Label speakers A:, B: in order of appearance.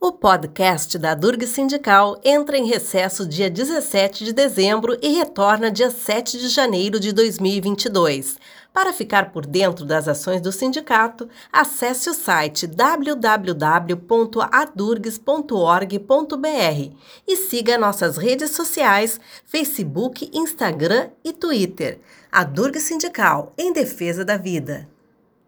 A: O podcast da Durg Sindical entra em recesso dia 17 de dezembro e retorna dia 7 de janeiro de 2022. Para ficar por dentro das ações do sindicato, acesse o site www.adurgs.org.br e siga nossas redes sociais, Facebook, Instagram e Twitter. A Durg Sindical, em defesa da vida.